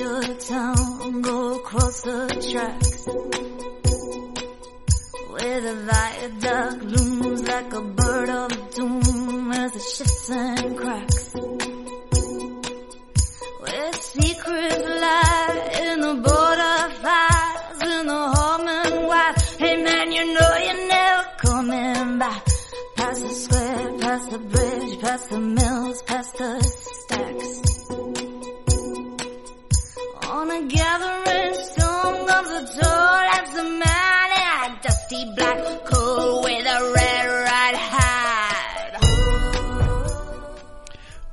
Of town, go across the tracks. Where the viaduct looms like a bird of doom as it shifts and cracks. Where secrets lie in the border fires, in the home and wife. Hey man, you know you're never coming back. Past the square, past the bridge, past the mills, past the stacks.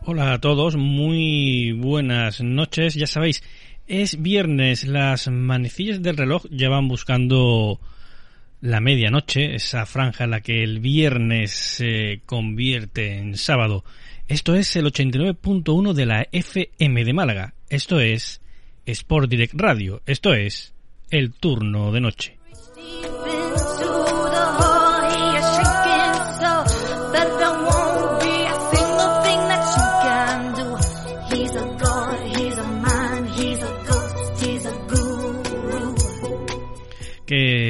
Hola a todos, muy buenas noches. Ya sabéis, es viernes, las manecillas del reloj ya van buscando la medianoche, esa franja en la que el viernes se convierte en sábado. Esto es el 89.1 de la FM de Málaga. Esto es Sport Direct Radio. Esto es el turno de noche.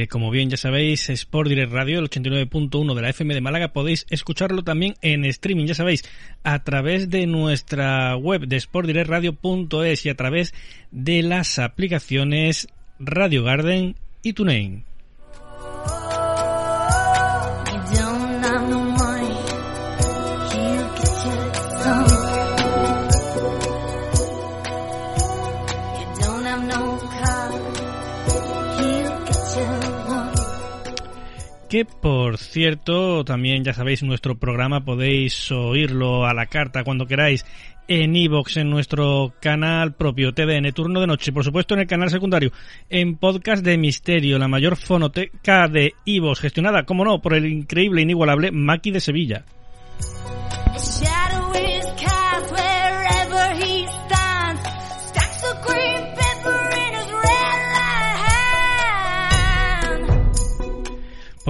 Como bien ya sabéis, Sport Direct Radio, el 89.1 de la FM de Málaga, podéis escucharlo también en streaming, ya sabéis, a través de nuestra web de sportdirectradio.es y a través de las aplicaciones Radio Garden y TuneIn. Que por cierto, también ya sabéis, nuestro programa podéis oírlo a la carta cuando queráis en iVoox, en nuestro canal propio TDN Turno de Noche, por supuesto en el canal secundario, en podcast de Misterio, la mayor fonoteca de iVoox, gestionada, como no, por el increíble e inigualable Maki de Sevilla.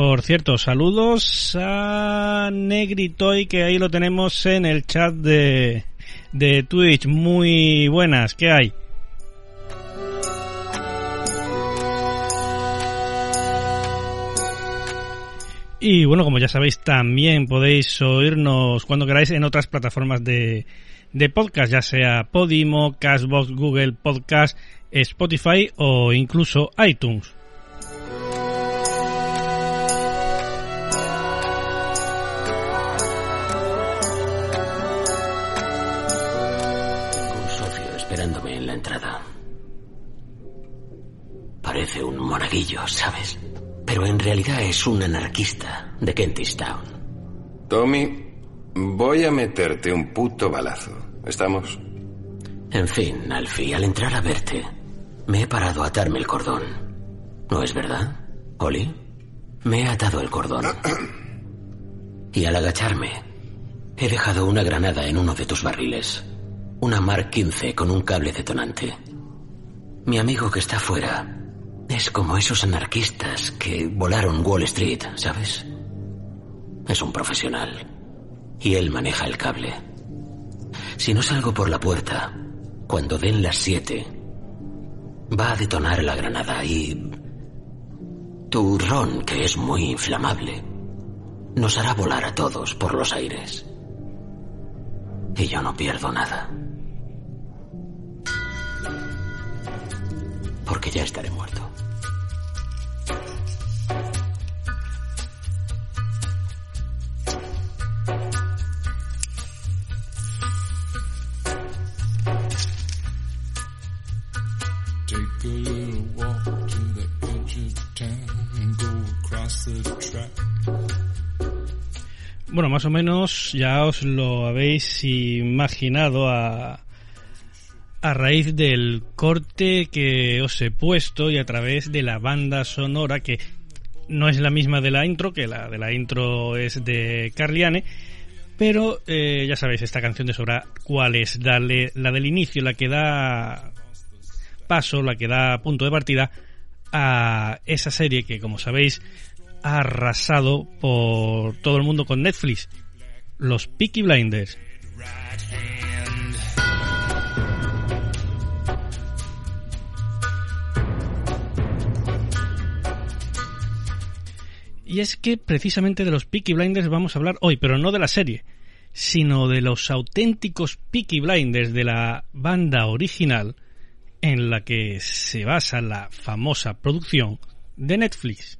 Por cierto, saludos a Negritoy, que ahí lo tenemos en el chat de, de Twitch. Muy buenas, ¿qué hay? Y bueno, como ya sabéis, también podéis oírnos cuando queráis en otras plataformas de, de podcast, ya sea Podimo, Cashbox, Google Podcast, Spotify o incluso iTunes. Entrada. Parece un monaguillo, ¿sabes? Pero en realidad es un anarquista de Kentish Town. Tommy, voy a meterte un puto balazo. ¿Estamos? En fin, Alfie, al entrar a verte, me he parado a atarme el cordón. ¿No es verdad, Oli? Me he atado el cordón. Y al agacharme, he dejado una granada en uno de tus barriles. Una Mark 15 con un cable detonante. Mi amigo que está fuera es como esos anarquistas que volaron Wall Street, ¿sabes? Es un profesional. Y él maneja el cable. Si no salgo por la puerta, cuando den las siete, va a detonar la granada y... Tu ron, que es muy inflamable, nos hará volar a todos por los aires. Y yo no pierdo nada. Porque ya estaré muerto. Take a little walk to the edge of town and go across the track. Bueno, más o menos ya os lo habéis imaginado a, a raíz del corte que os he puesto y a través de la banda sonora que no es la misma de la intro, que la de la intro es de Carliane, pero eh, ya sabéis, esta canción de sobra cuál es, Dale, la del inicio, la que da paso, la que da punto de partida a esa serie que, como sabéis, ha arrasado por todo el mundo con Netflix, los Peaky Blinders. Y es que precisamente de los Peaky Blinders vamos a hablar hoy, pero no de la serie, sino de los auténticos Peaky Blinders de la banda original en la que se basa la famosa producción de Netflix.